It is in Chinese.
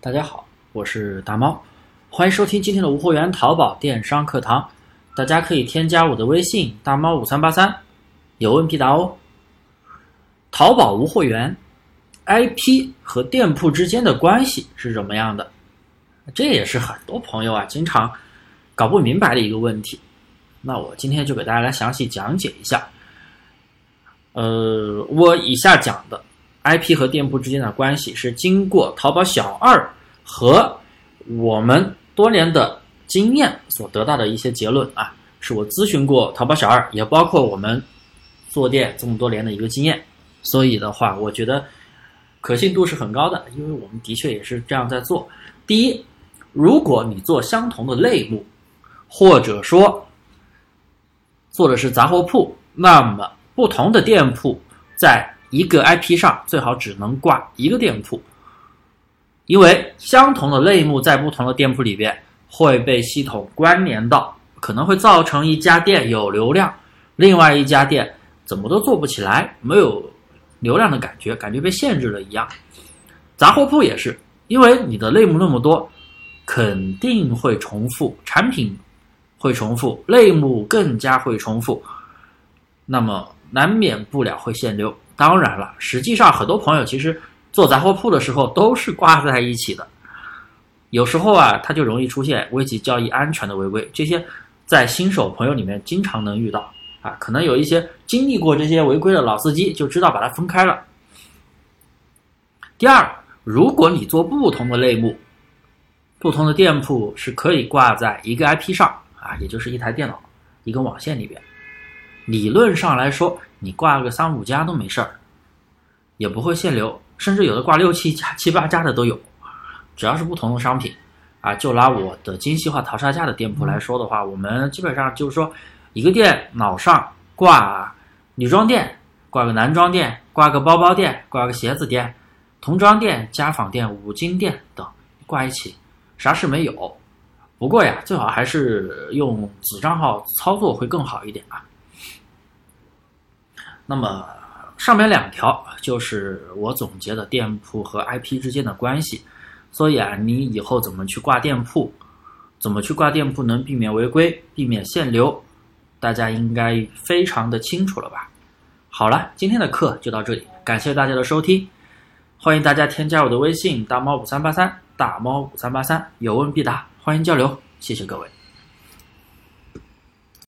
大家好，我是大猫，欢迎收听今天的无货源淘宝电商课堂。大家可以添加我的微信大猫五三八三，有问必答哦。淘宝无货源，IP 和店铺之间的关系是怎么样的？这也是很多朋友啊经常搞不明白的一个问题。那我今天就给大家来详细讲解一下。呃，我以下讲的 IP 和店铺之间的关系是经过淘宝小二和我们多年的经验所得到的一些结论啊，是我咨询过淘宝小二，也包括我们做店这么多年的一个经验，所以的话，我觉得可信度是很高的，因为我们的确也是这样在做。第一，如果你做相同的类目，或者说做的是杂货铺，那么不同的店铺在一个 IP 上最好只能挂一个店铺，因为相同的类目在不同的店铺里边会被系统关联到，可能会造成一家店有流量，另外一家店怎么都做不起来，没有流量的感觉，感觉被限制了一样。杂货铺也是，因为你的类目那么多，肯定会重复，产品会重复，类目更加会重复，那么。难免不了会限流。当然了，实际上很多朋友其实做杂货铺的时候都是挂在一起的。有时候啊，它就容易出现危及交易安全的违规。这些在新手朋友里面经常能遇到啊。可能有一些经历过这些违规的老司机就知道把它分开了。第二，如果你做不同的类目，不同的店铺是可以挂在一个 IP 上啊，也就是一台电脑、一根网线里边。理论上来说，你挂个三五家都没事儿，也不会限流，甚至有的挂六七家、七八家的都有。只要是不同的商品，啊，就拿我的精细化淘沙价的店铺来说的话，我们基本上就是说，一个电脑上挂女装店，挂个男装店，挂个包包店，挂个鞋子店，童装店、家纺店、五金店等挂一起，啥事没有。不过呀，最好还是用子账号操作会更好一点啊。那么上面两条就是我总结的店铺和 IP 之间的关系，所以啊，你以后怎么去挂店铺，怎么去挂店铺能避免违规、避免限流，大家应该非常的清楚了吧？好了，今天的课就到这里，感谢大家的收听，欢迎大家添加我的微信大猫五三八三大猫五三八三，有问必答，欢迎交流，谢谢各位。